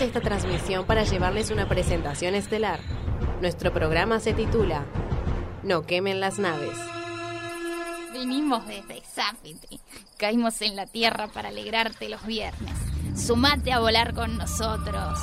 Esta transmisión para llevarles una presentación estelar. Nuestro programa se titula No quemen las naves. Vinimos desde Zápite. Caímos en la tierra para alegrarte los viernes. Sumate a volar con nosotros.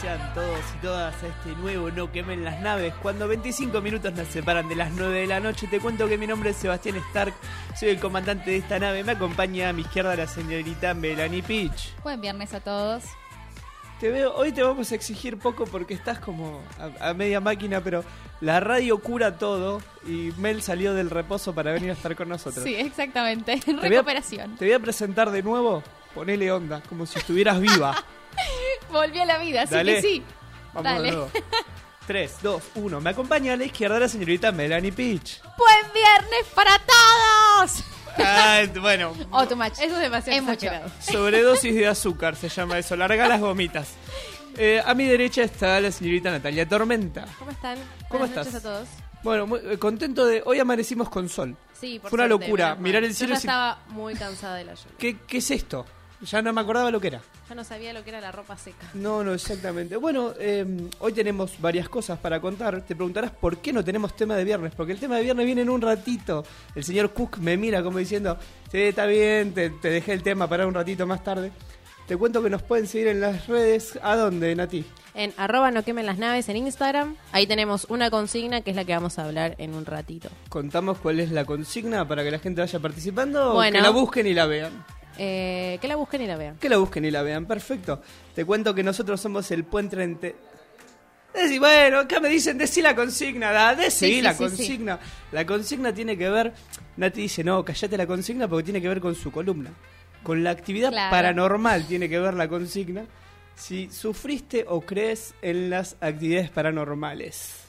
Sean todos y todas a este nuevo No quemen las naves. Cuando 25 minutos nos separan de las 9 de la noche, te cuento que mi nombre es Sebastián Stark, soy el comandante de esta nave. Me acompaña a mi izquierda la señorita Melanie Peach. Buen viernes a todos. Te veo, hoy te vamos a exigir poco porque estás como a, a media máquina, pero la radio cura todo y Mel salió del reposo para venir a estar con nosotros. Sí, exactamente. Voy a- Recuperación. Te voy a presentar de nuevo, ponele onda, como si estuvieras viva. Volví a la vida, así Dale. que sí. Vamos Dale. de nuevo. 3, 2, 1. Me acompaña a la izquierda la señorita Melanie Peach. ¡Buen viernes para todos! Ah, bueno, Oh, too much. Eso es demasiado Es mucho. exagerado. sobredosis de azúcar se llama eso. Larga las gomitas. Eh, a mi derecha está la señorita Natalia Tormenta. ¿Cómo están? ¿Cómo Buenas estás? noches a todos. Bueno, muy eh, contento de. Hoy amanecimos con sol. Sí, por Fue una suerte, locura. menos mal. Mirar el Yo cielo ya y si- estaba muy cansada de la lluvia. ¿Qué, ¿Qué es esto? Ya no me acordaba lo que era. Ya no sabía lo que era la ropa seca. No, no, exactamente. Bueno, eh, hoy tenemos varias cosas para contar. Te preguntarás por qué no tenemos tema de viernes. Porque el tema de viernes viene en un ratito. El señor Cook me mira como diciendo, sí, está bien, te, te dejé el tema para un ratito más tarde. Te cuento que nos pueden seguir en las redes. ¿A dónde, Nati? En arroba no quemen las naves en Instagram. Ahí tenemos una consigna que es la que vamos a hablar en un ratito. Contamos cuál es la consigna para que la gente vaya participando. o Bueno. Que la busquen y la vean. Eh, que la busquen y la vean. Que la busquen y la vean. Perfecto. Te cuento que nosotros somos el puente entre... Decí, bueno, acá me dicen, decí la consigna, da, decí Sí, sí, la sí, consigna. La consigna tiene que ver, Nati dice, no, callate la consigna porque tiene que ver con su columna. Con la actividad Claro. paranormal tiene que ver la consigna. Si sufriste o crees en las actividades paranormales.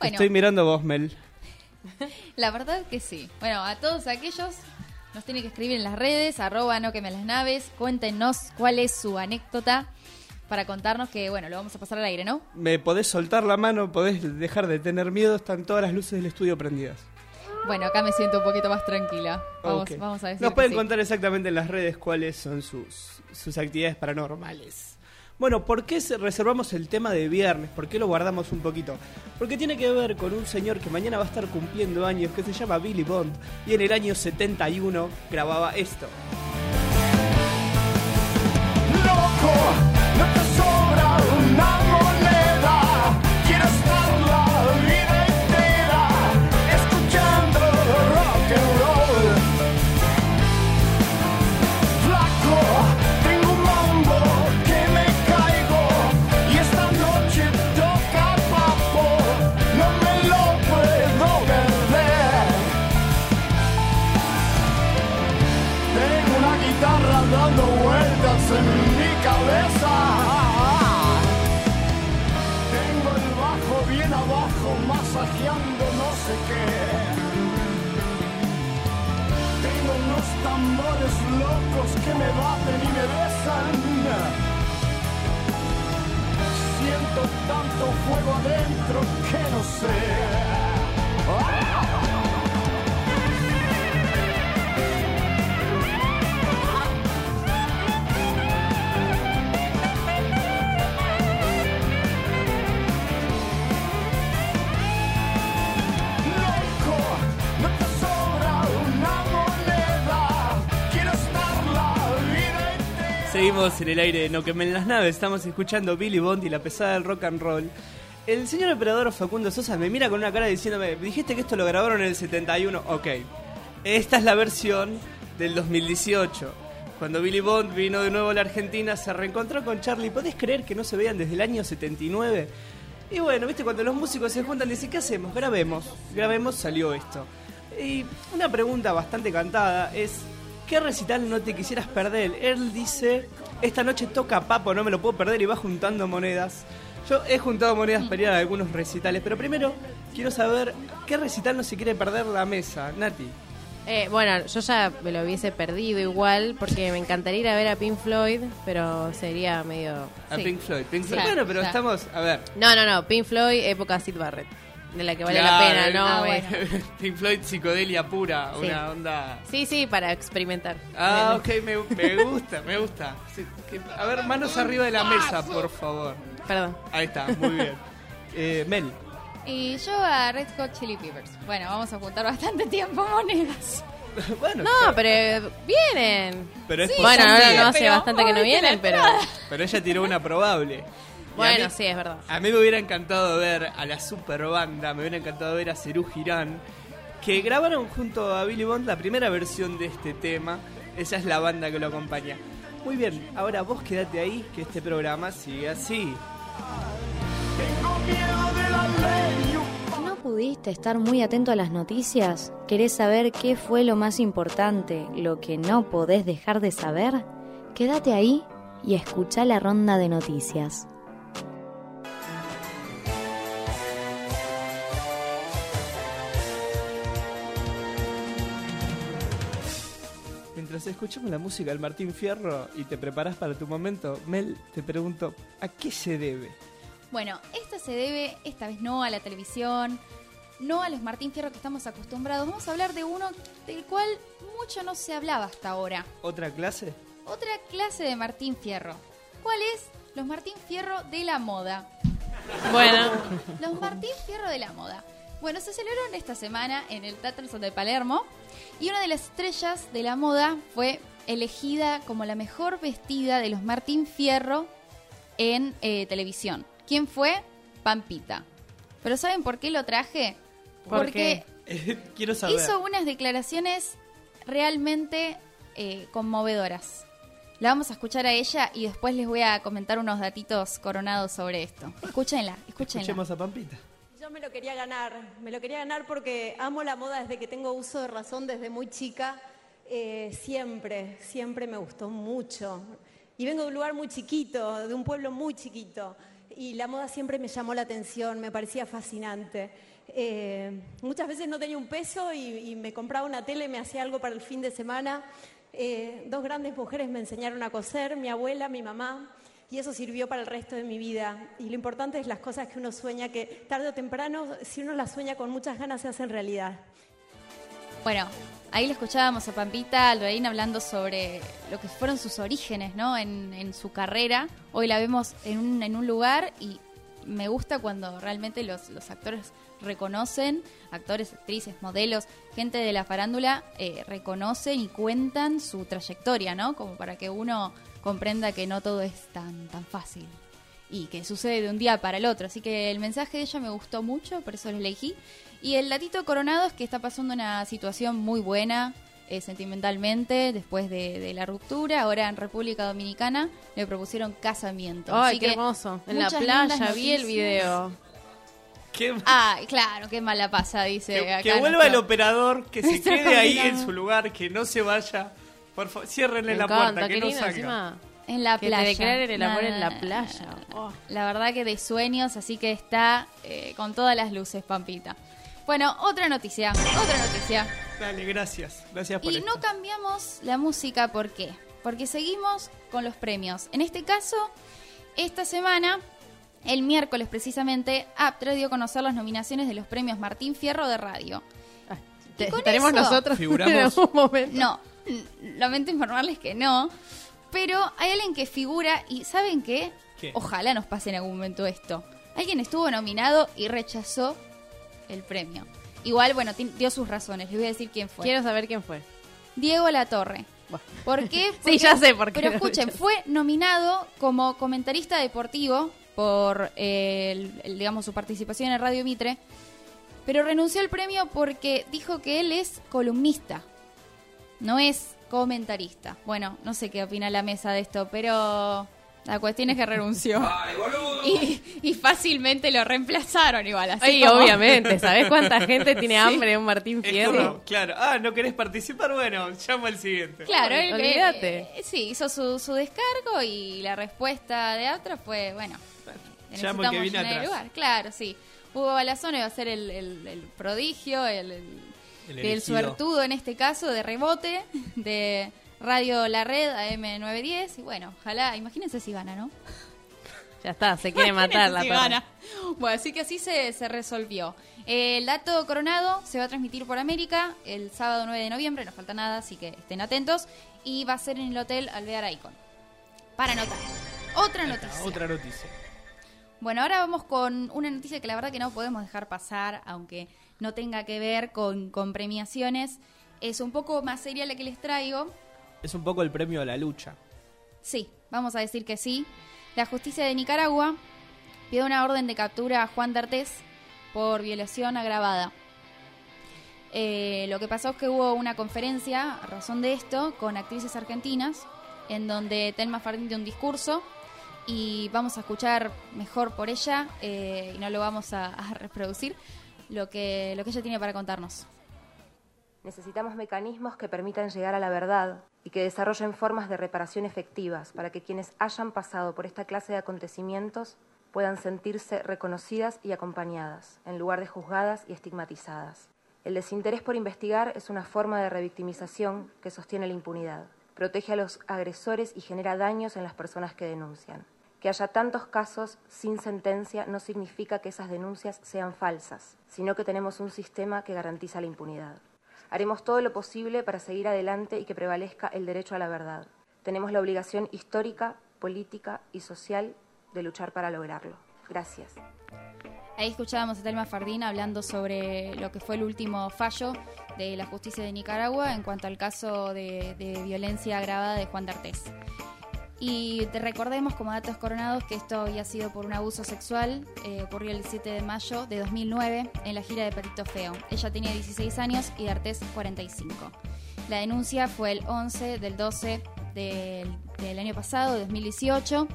Bueno. Estoy mirando vos, Mel. La verdad que sí. Bueno, a todos aquellos nos tienen que escribir en las redes, arroba no quemen las naves, cuéntenos cuál es su anécdota para contarnos que, bueno, lo vamos a pasar al aire, ¿no? Me podés soltar la mano, podés dejar de tener miedo, están todas las luces del estudio prendidas. Bueno, acá me siento un poquito más tranquila. Vamos, Ok. vamos a decir Nos que pueden sí. contar exactamente en las redes cuáles son sus, sus actividades paranormales. Bueno, ¿por qué se- reservamos el tema de viernes? ¿Por qué lo guardamos un poquito? Porque tiene que ver con un señor que mañana va a estar cumpliendo años, que se llama Billy Bond, y en el año 71 grababa esto. Loco, En el aire de No quemen las naves, estamos escuchando Billy Bond y la pesada del rock and roll. El señor operador Facundo Sosa me mira con una cara diciéndome, dijiste que esto lo grabaron en el 71, ok. Esta es la versión del 2018. Cuando Billy Bond vino de nuevo a la Argentina, se reencontró con Charlie. ¿Podés creer que no se veían desde el año 79? Y bueno, viste, cuando los músicos se juntan, dicen, ¿qué hacemos? Grabemos. Grabemos, salió esto. Y una pregunta bastante cantada es, ¿qué recital no te quisieras perder? Él dice, esta noche toca Papo, no me lo puedo perder y va juntando monedas. Yo he juntado monedas para ir a algunos recitales, pero primero quiero saber qué recital no se quiere perder la mesa, Nati. Eh, bueno, yo ya me lo hubiese perdido igual porque me encantaría ir a ver a Pink Floyd, pero sería medio... A sí. Pink Floyd. Pink Floyd. Claro, bueno, pero claro. estamos, a ver. No, no, no, Pink Floyd, época Sid Barrett, de la que vale Claro, la pena, ¿no? ah, bueno. Pink Floyd psicodelia pura, Sí. una onda. Sí, sí, para experimentar. Ah, ok, me, me gusta, me gusta. Sí, que- a ver, manos arriba de la mesa, por favor. Perdón. Ahí está, muy bien. Eh, Mel, Y yo a Red Hot Chili Peppers. Bueno, vamos a juntar bastante tiempo monedas. bueno, No, pero vienen. pero es sí, Bueno, ahora no hace pero bastante que no vienen, pero... Pero ella tiró una probable. Bueno, mí- sí, es verdad. A mí me hubiera encantado ver a la super banda, me hubiera encantado ver a Cerú Girán, que grabaron junto a Billy Bond la primera versión de este tema. Esa es la banda que lo acompaña. Muy bien, ahora vos quédate ahí, que este programa sigue así. Tengo miedo de la ley. ¿No pudiste estar muy atento a las noticias? ¿Querés saber qué fue lo más importante, lo que no podés dejar de saber? Quédate ahí y escucha la ronda de noticias. Mientras escuchamos la música del Martín Fierro y te preparas para tu momento, Mel, te pregunto, ¿a qué se debe? Bueno, esto se debe esta vez no a la televisión, no a los Martín Fierro que estamos acostumbrados. Vamos a hablar de uno del cual mucho no se hablaba hasta ahora. ¿Otra clase? Otra clase de Martín Fierro. ¿Cuál es? Los Martín Fierro de la moda. Bueno, Los Martín Fierro de la moda. Bueno, se celebraron esta semana en el Tatterson de Palermo y una de las estrellas de la moda fue elegida como la mejor vestida de los Martín Fierro en eh, televisión. ¿Quién fue? Pampita. ¿Pero saben por qué lo traje? ¿Por Porque Quiero saber. hizo unas declaraciones realmente eh, conmovedoras. La vamos a escuchar a ella y después les voy a comentar unos datitos coronados sobre esto. Escúchenla, escúchenla. Escuchemos a Pampita. Yo me lo quería ganar, me lo quería ganar porque amo la moda desde que tengo uso de razón, desde muy chica. Eh, siempre, siempre me gustó mucho. Y vengo de un lugar muy chiquito, de un pueblo muy chiquito. Y la moda siempre me llamó la atención, me parecía fascinante. Eh, muchas veces no tenía un peso y, me compraba una tele, me hacía algo para el fin de semana. Eh, dos grandes mujeres me enseñaron a coser, mi abuela, mi mamá. Y eso sirvió para el resto de mi vida. Y lo importante es las cosas que uno sueña, que tarde o temprano, si uno las sueña con muchas ganas, se hacen realidad. Bueno, ahí lo escuchábamos a Pampita Aldoraín hablando sobre lo que fueron sus orígenes, ¿no? En, en su carrera. Hoy la vemos en un, en un lugar y me gusta cuando realmente los, los actores reconocen, actores, actrices, modelos, gente de la farándula, eh, reconocen y cuentan su trayectoria, ¿no? Como para que uno comprenda que no todo es tan, tan fácil y que sucede de un día para el otro. Así que el mensaje de ella me gustó mucho, por eso lo elegí. Y el datito coronado es que está pasando una situación muy buena eh, sentimentalmente después de, de la ruptura. Ahora en República Dominicana le propusieron casamiento. ay, Así qué que hermoso. En la playa vi el video. ¿Qué, Ah, claro, qué mala pasa, dice. que, acá que vuelva el operador, que se quede ahí en su lugar, que no se vaya. Por favor, ciérrenle Me la encanta, puerta, que no salga. encima. En la Que playa. te declaren el amor en la playa. Oh. La verdad que de sueños, así que está eh, con todas las luces, Pampita. Bueno, otra noticia, otra noticia. Dale, gracias. Gracias por Y esto. no cambiamos la música, ¿por qué? Porque seguimos con los premios. En este caso, esta semana, el miércoles precisamente, Aptra dio a conocer las nominaciones de los premios Martín Fierro de Radio. Te- con ¿Estaremos eso- nosotros Figuramos- en algún momento? No, lamento informarles que no. Pero hay alguien que figura y ¿saben qué? ¿Qué? Ojalá nos pase en algún momento esto. Alguien estuvo nominado y rechazó el premio. Igual, bueno, dio sus razones. Les voy a decir quién fue. Quiero saber quién fue. Diego Latorre. Bueno. ¿Por qué? Sí, Porque- ya sé por qué Pero escuchen, fue nominado como comentarista deportivo por, eh, el- el, digamos, su participación en Radio Mitre, pero renunció al premio porque dijo que él es columnista, no es comentarista. Bueno, no sé qué opina la mesa de esto, pero la cuestión es que renunció. Y, y fácilmente lo reemplazaron igual, así Sí, como- obviamente. ¿Sabés cuánta gente tiene hambre de un Martín Fierro? como, claro, ah, ¿no querés participar? Bueno, llamo al siguiente. Claro, él, Olvídate. eh, sí, hizo su, su descargo y la respuesta de Aptra fue, bueno, Llamo que necesitamos atrás. lugar. Claro, sí. Hugo Balazón iba a ser el, el- el prodigio, el, el- El del suertudo en este caso, de rebote, de Radio La Red AM910. Y bueno, ojalá, imagínense si gana, ¿no? Ya está, se quiere matar la Si perra. gana. Bueno, así que así se, se resolvió. Eh, El dato coronado se va a transmitir por América el sábado 9 de noviembre, no falta nada, así que estén atentos. Y va a ser en el Hotel Alvear Icon. Para anotar. Otra noticia. Otra noticia. Bueno, ahora vamos con una noticia que la verdad que no podemos dejar pasar, aunque no tenga que ver con, con premiaciones. Es un poco más seria la que les traigo. Es un poco el premio a la lucha. Sí, vamos a decir que sí. La justicia de Nicaragua pide una orden de captura a Juan D'Artés por violación agravada. Eh, lo que pasó es que hubo una conferencia a razón de esto con actrices argentinas en donde Telma Fardín dio un discurso y vamos a escuchar mejor por ella eh, y no lo vamos a, a reproducir lo que, lo que ella tiene para contarnos. Necesitamos mecanismos que permitan llegar a la verdad y que desarrollen formas de reparación efectivas para que quienes hayan pasado por esta clase de acontecimientos puedan sentirse reconocidas y acompañadas, en lugar de juzgadas y estigmatizadas. El desinterés por investigar es una forma de revictimización que sostiene la impunidad, protege a los agresores y genera daños en las personas que denuncian. Que haya tantos casos sin sentencia no significa que esas denuncias sean falsas, sino que tenemos un sistema que garantiza la impunidad. Haremos todo lo posible para seguir adelante y que prevalezca el derecho a la verdad. Tenemos la obligación histórica, política y social de luchar para lograrlo. Gracias. Ahí escuchábamos a Telma Fardín hablando sobre lo que fue el último fallo de la justicia de Nicaragua en cuanto al caso de, de violencia agravada de Juan D'Artés. Y te recordemos como datos coronados que esto había sido por un abuso sexual, eh, ocurrió el 7 de mayo de 2009 en la gira de Patito Feo. Ella tenía 16 años y D'Artés 45. La denuncia fue el 11 del 12 del, del año pasado, de 2018,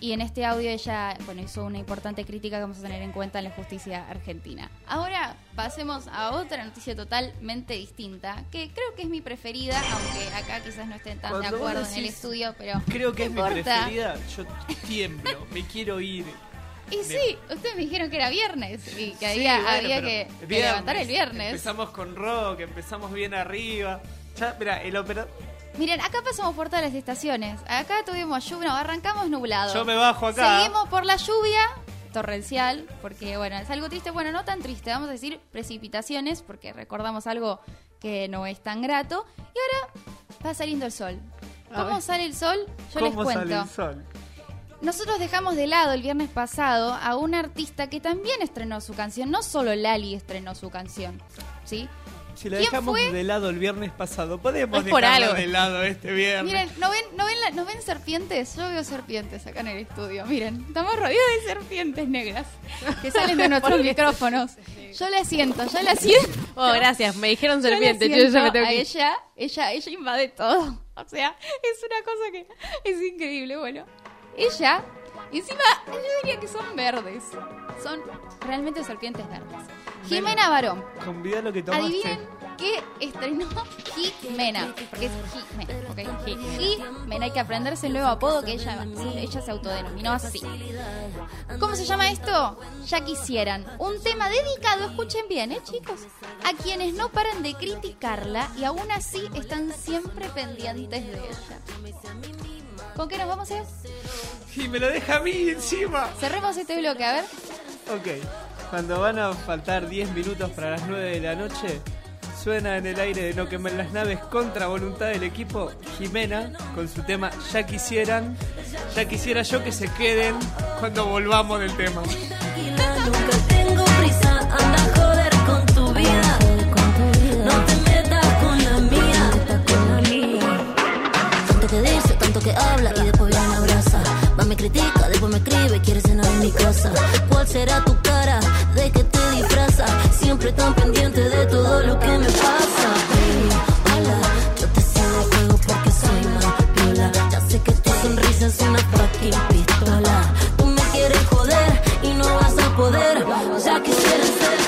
y en este audio ella bueno, hizo una importante crítica que vamos a tener en cuenta en la justicia argentina. Ahora pasemos a otra noticia totalmente distinta, que creo que es mi preferida, aunque acá quizás no estén tan Cuando de acuerdo en el estudio, pero Creo que es mi preferida. Yo tiemblo, me quiero ir. Y sí, ustedes me dijeron que era viernes y que Sí, había, bueno, había pero que, levantar el viernes. Empezamos con rock, empezamos bien arriba. Ya, mira, el operador. Miren, acá pasamos por todas las estaciones. Acá tuvimos lluvia, no, arrancamos nublado. Yo me bajo acá. Seguimos por la lluvia torrencial, porque bueno, es algo triste, bueno, no tan triste, vamos a decir precipitaciones, porque recordamos algo que no es tan grato. Y ahora va saliendo el sol. ¿Cómo sale el sol? Yo les ¿Cómo cuento. sale el sol? Nosotros dejamos de lado el viernes pasado a un artista que también estrenó su canción. No solo Lali estrenó su canción, ¿sí? Si la ¿Quién dejamos fue? de lado el viernes pasado, podemos Es por dejarla algo. de lado este viernes. Miren, ¿no ven, no, ven la- ¿no ven serpientes? Yo veo serpientes acá en el estudio. Miren, estamos rodeados de serpientes negras que salen de nuestros micrófonos. Yo la siento, yo la siento. Oh, gracias, me dijeron serpiente, yo siento ya me tengo a que ella, ella, ella invade todo. O sea, es una cosa que es increíble. Bueno, ella, encima, yo diría que son verdes. Son realmente serpientes verdes. Jimena Barón. Convida lo que tomaste. Adivinen qué estrenó Jimena. Porque es Jimena. ok, Jimena. Hay que aprenderse el nuevo apodo que ella, ella se autodenominó así. ¿Cómo se llama esto? Ya quisieran. Un tema dedicado, escuchen bien, ¿eh, chicos? A quienes no paran de criticarla y aún así están siempre pendientes de ella. ¿Con qué nos vamos a ir? Y me lo deja a mí encima. Cerremos este bloque, a ver. Ok, cuando van a faltar 10 minutos para las 9 de la noche, suena en el aire de No quemar las naves contra voluntad del equipo Jimena con su tema Ya quisieran, ya quisiera yo que se queden cuando volvamos del tema. Nunca tengo prisa, anda a joder con tu vida. No te metas con la mía. Tanto que dice, tanto que habla y después viene abraza. Va, me critica, después me escribe, quiere cenar en mi casa. ¿Cuál será tu cara? de que te disfraza, siempre tan pendiente de todo lo que me pasa. Hola, yo te sigo juego porque soy más piola. Ya sé que tu sonrisa es una fucking pistola. Tú me quieres joder y no vas a poder, ya quisieras ser.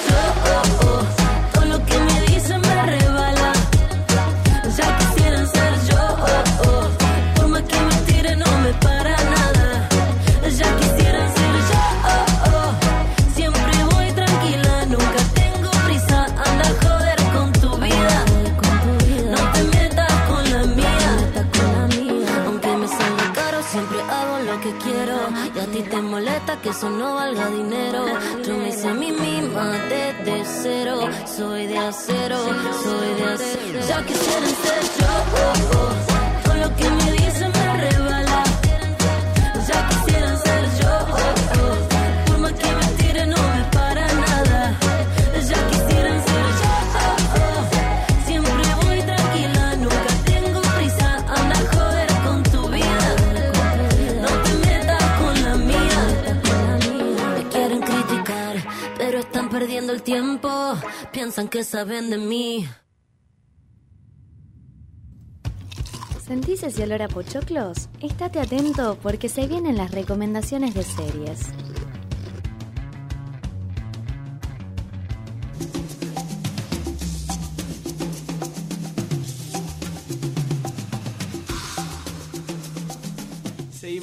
Eso no valga dinero. Yo me hice a mí misma desde cero. Soy de acero, soy de acero. Ya quisieran ser yo, oh, oh. con lo que me dicen Piensan que. ¿Sentís ese olor a pochoclos? Estate atento porque se vienen las recomendaciones de series.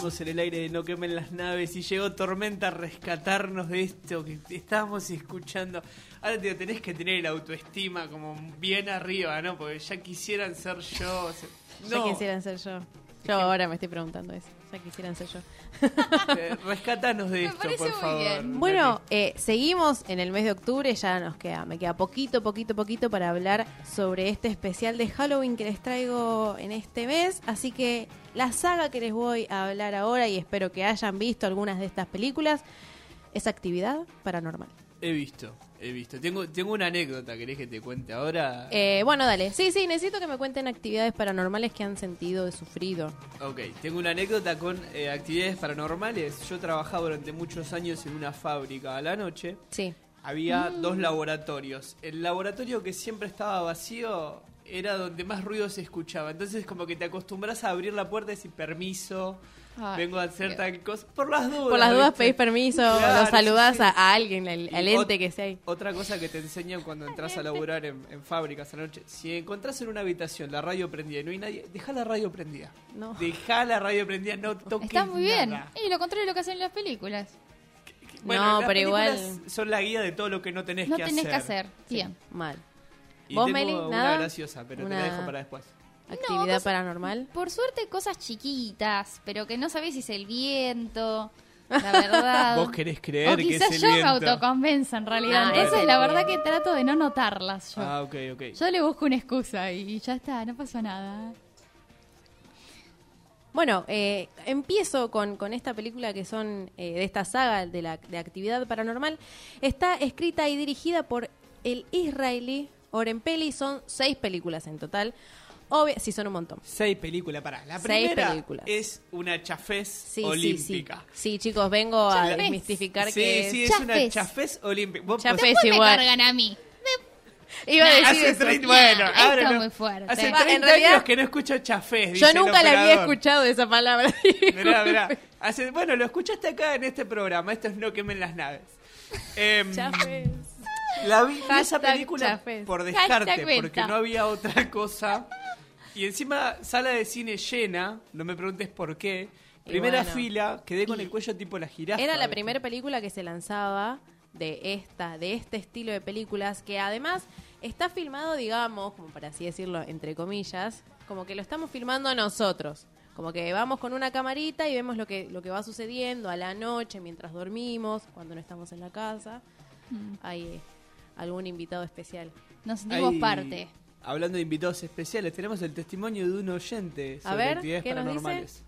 En el aire de No quemen las naves y llegó Tormenta a rescatarnos de esto que estábamos escuchando. Ahora te tenés que tener el autoestima como bien arriba, ¿no? Porque ya quisieran ser yo. o sea, Ya no, quisieran ser yo. Yo ahora me estoy preguntando eso. Ya quisieran ser yo. eh, rescatanos de Me esto, por muy favor. bien. Bueno, eh, seguimos en el mes de octubre, ya nos queda, me queda poquito, poquito, poquito para hablar sobre este especial de Halloween que les traigo en este mes. Así que la saga que les voy a hablar ahora, y espero que hayan visto algunas de estas películas, es Actividad Paranormal. He visto, he visto. Tengo, tengo una anécdota, ¿querés que te cuente ahora? Eh, bueno, dale. Sí, sí, necesito que me cuenten actividades paranormales que han sentido, sufrido. Ok, tengo una anécdota con eh, actividades paranormales. Yo trabajaba durante muchos años en una fábrica a la noche. Sí. Había dos laboratorios. El laboratorio que siempre estaba vacío era donde más ruido se escuchaba. Entonces como que te acostumbras a abrir la puerta y decir permiso, Ay, vengo a hacer tal cosa. Por las dudas. Por las dudas pedís permiso, Claro, lo saludás sí, sí. A, alguien, al, al ente que sea ahí. Otra cosa que te enseñan cuando entras a laburar en, en fábricas a la noche. Si encontrás en una habitación la radio prendida y no hay nadie, deja la radio prendida. No. Deja la radio prendida, no toques Está muy bien. nada. Y lo contrario de lo que hacen en las películas. No, las pero igual- Son la guía de todo lo que no tenés No que tenés hacer. que hacer. Bien. Mal. Y ¿Vos, tengo Meli, una nada? graciosa, pero te la dejo para después. Actividad cosas- paranormal. Por suerte, cosas chiquitas, pero que no sabés si es el viento, la verdad. Vos querés creer o que quizás es el yo me viento. autoconvenzo en realidad. Ah, Entonces, bueno. la verdad que trato de no notarlas yo. Ah, ok, ok. Yo le busco una excusa y ya está, no pasó nada. Bueno, eh, empiezo con, con esta película que son eh, de esta saga de la de actividad paranormal. Está escrita y dirigida por el israelí Oren Peli. Son seis películas en total. Obvio, sí, son un montón. Seis películas, para. La Seis primera películas. es una chafés Sí, sí, sí. olímpica. Sí, chicos, vengo a Chafés. desmistificar Sí, que sí, es Chafés. una chafés olímpica. Vos Chafés. podés- Después me igual. cargan a mí. iba a decir Hace eso. 30, bueno, ahora es no. muy fuerte. Hace Va, en 30 realidad- años que no escucho chafés. Yo dice el nunca la había operador. escuchado esa palabra. Mirá, mirá. Hace- bueno, lo escuchaste acá en este programa. Esto es No quemen las naves. Em, Chafes. La vi vi esa Hashtag película chafés. por descarte, Hashtag porque venta. no había otra cosa. Y encima, sala de cine llena, no me preguntes por qué. Y Primera bueno. fila, quedé con el cuello tipo la jirafa. Era la primera película que se lanzaba de esta, de este estilo de películas, que además está filmado, digamos, como para así decirlo, entre comillas, como que lo estamos filmando nosotros. Como que vamos con una camarita y vemos lo que, lo que va sucediendo a la noche, mientras dormimos, cuando no estamos en la casa. Hay eh, algún invitado especial. Nos sentimos Hay- parte. Hablando de invitados especiales, tenemos el testimonio de un oyente A sobre ver, actividades ¿qué nos dice? paranormales.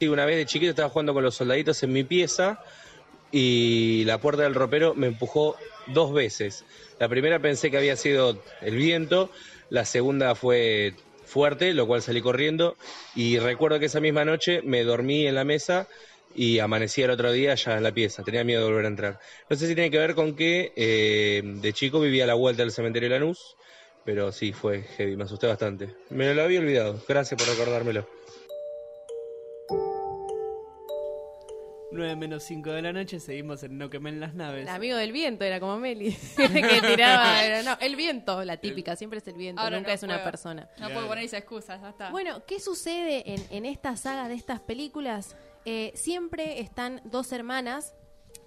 Sí, una vez de chiquito estaba jugando con los soldaditos en mi pieza y la puerta del ropero me empujó dos veces. La primera pensé que había sido el viento, la segunda fue fuerte, lo cual salí corriendo y recuerdo que esa misma noche me dormí en la mesa y amanecí el otro día ya en la pieza, tenía miedo de volver a entrar. No sé si tiene que ver con que eh, de chico vivía a la vuelta del cementerio de Lanús, pero sí, fue heavy, me asusté bastante. Me lo había olvidado, gracias por recordármelo. 9 menos 5 de la noche, seguimos en No quemen las naves. El amigo del viento era como Meli, que tiraba. era- no, el viento, la típica, siempre es el viento, Ahora nunca no es una puedo. persona. No puedo poner esa excusa, ya está. Bueno, ¿qué sucede en, en esta saga de estas películas? Eh, siempre están dos hermanas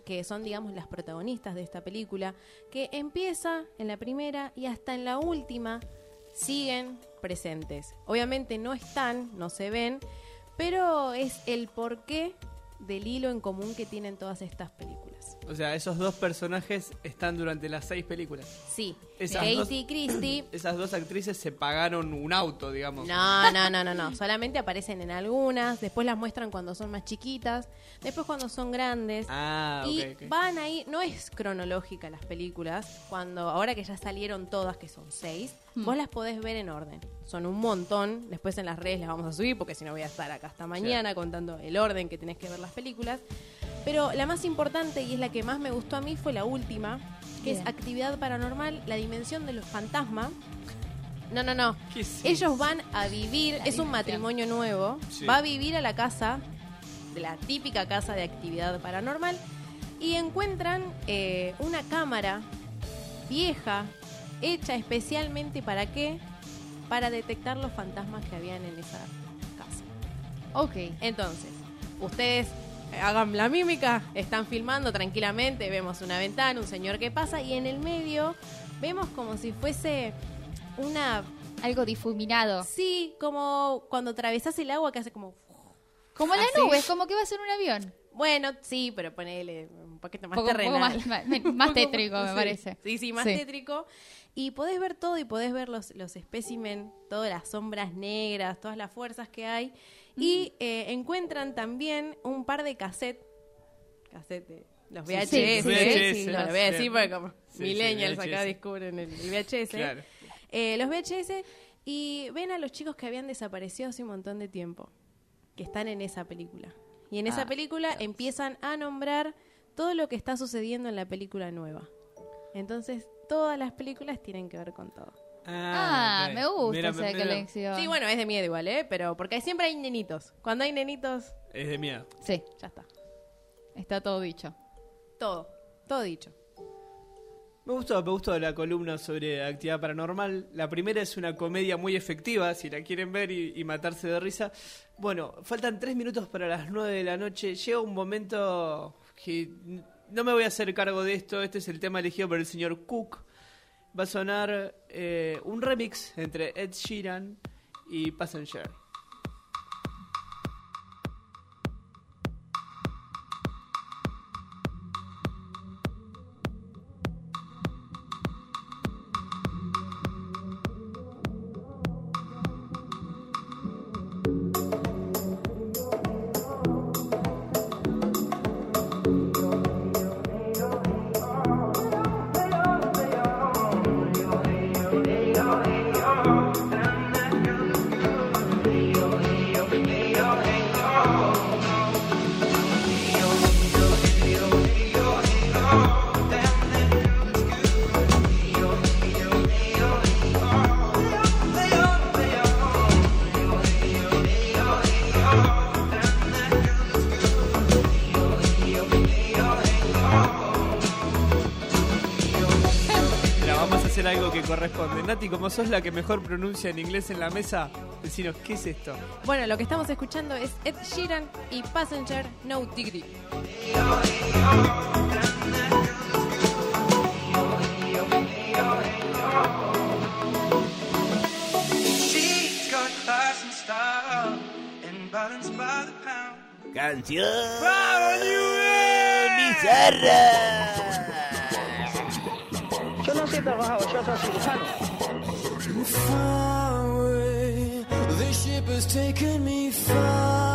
que son, digamos, las protagonistas de esta película, que empieza en la primera y hasta en la última siguen presentes. Obviamente no están, no se ven, pero es el porqué del hilo en común que tienen todas estas películas. O sea, esos dos personajes están durante las seis películas. Sí, Esas Katie dos- Christie. Esas dos actrices se pagaron un auto, digamos. No, no, no, no, no. Solamente aparecen en algunas, después las muestran cuando son más chiquitas, después cuando son grandes. Ah, y van ahí, no es cronológica las películas, cuando ahora que ya salieron todas, que son seis, Hmm. vos las podés ver en orden. Son un montón, después en las redes las vamos a subir, porque si no voy a estar acá hasta mañana contando el orden que tenés que ver las películas. Pero la más importante y es la que más me gustó a mí fue la última, que Bien. es Actividad Paranormal, la dimensión de los fantasmas. No, no, no. ¿Qué es Ellos van a vivir, es un matrimonio nuevo, Sí. va a vivir a la casa, de la típica casa de actividad paranormal, y encuentran eh, una cámara vieja, hecha especialmente para qué? Para detectar los fantasmas que habían en esa casa. Ok. Entonces, ustedes hagan la mímica, están filmando tranquilamente, vemos una ventana, un señor que pasa, y en el medio vemos como si fuese una Algo difuminado. Sí, como cuando atravesás el agua que hace como... Como las Así. nubes, como que va a ser un avión. Bueno, sí, pero ponele un poquito más Poco- poco terrenal. más- más- más tétrico, me Sí, parece. Sí, sí, más Sí. tétrico. Y podés ver todo y podés ver los, los espécimen, todas las sombras negras, todas las fuerzas que hay. Y Mm. eh, encuentran también un par de cassettes. Cassette de los VHS. sí. VHS, Sí, no lo voy a decir porque como millennials acá VHS. descubren el, el VHS. Claro. Eh, los VHS y ven a los chicos que habían desaparecido hace un montón de tiempo, que están en esa película. Y en esa Ah, película empiezan a nombrar todo lo que está sucediendo en la película nueva. Entonces, todas las películas tienen que ver con todo. Ah, me gusta Mira, esa mira, colección. Sí, bueno, es de miedo igual, ¿eh? Pero porque siempre hay nenitos. Cuando hay nenitos, Es de miedo. Sí, ya está. está todo dicho. Todo, todo dicho. Me gustó, me gustó la columna sobre actividad paranormal. La primera es una comedia muy efectiva, si la quieren ver y, matarse de risa. Bueno, faltan tres minutos para las nueve de la noche. Llega un momento que no me voy a hacer cargo de esto. Este es el tema elegido por el señor Cook. Va a sonar eh, un remix entre Ed Sheeran y Passenger. Corresponde. Nati, como sos la que mejor pronuncia en inglés en la mesa, decinos, ¿qué es esto? Bueno, lo que estamos escuchando es Ed Sheeran y Passenger No Diggity. She's got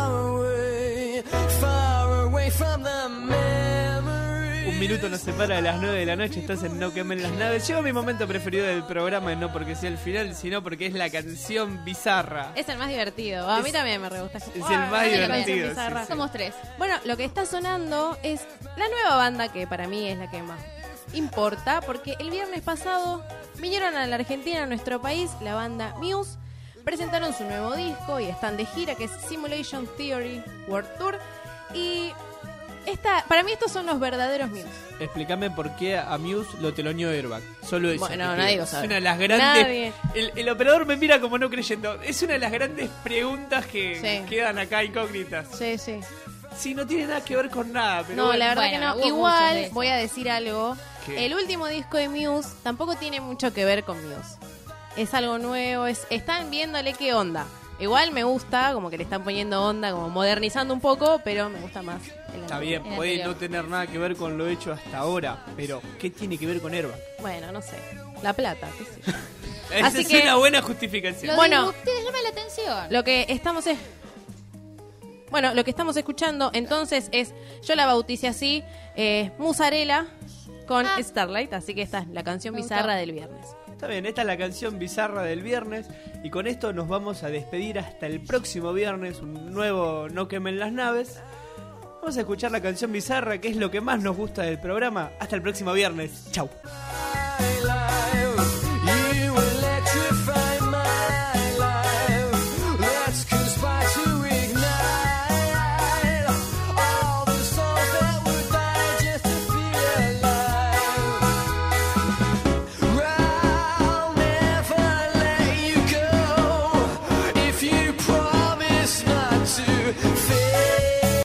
away, far away from the memory. Un minuto nos separa de las 9 de la noche, estás en No Quemen las Naves. Llegó mi momento preferido del programa, no porque sea el final, sino porque es la canción bizarra. Es el más divertido. A mí Es- también me re gusta. es el más divertido, bizarra. sí, sí. Somos tres. Bueno, lo que está sonando es la nueva banda que para mí es la que más importa, porque el viernes pasado vinieron a la Argentina, a nuestro país, la banda Muse, presentaron su nuevo disco y están de gira, que es Simulation Theory World Tour, y esta, para mí estos son los verdaderos Muse. Explícame por qué a Muse lo teloneó Airbag. Solo eso. Bueno, nadie lo sabe. Es una de las grandes. Nadie. El, el operador me mira como no creyendo. Es una de las grandes preguntas que Sí. quedan acá incógnitas. Sí, sí. Sí, no tiene nada que ver con nada, pero No, bueno. la verdad Bueno, que no. Igual voy a decir algo. ¿Qué? El último disco de Muse tampoco tiene mucho que ver con Muse. Es algo nuevo, es, están viéndole qué onda. Igual me gusta, como que le están poniendo onda, como modernizando un poco, pero me gusta más el Está bien, el puede anterior. no tener nada que ver con lo hecho hasta ahora, pero ¿qué tiene que ver con Herba? Bueno, no sé. La plata, qué sé yo. Esa Así es que- una buena justificación. Lo Bueno. bueno, ustedes llama la atención. Lo que estamos es... Bueno, lo que estamos escuchando entonces es, yo la bauticé así, eh, Musarela con Ah. Starlight, así que esta es la canción bizarra del viernes. Está bien, esta es la canción bizarra del viernes y con esto nos vamos a despedir hasta el próximo viernes, un nuevo No quemen las naves. Vamos a escuchar la canción bizarra, que es lo que más nos gusta del programa. Hasta el próximo viernes. Chau.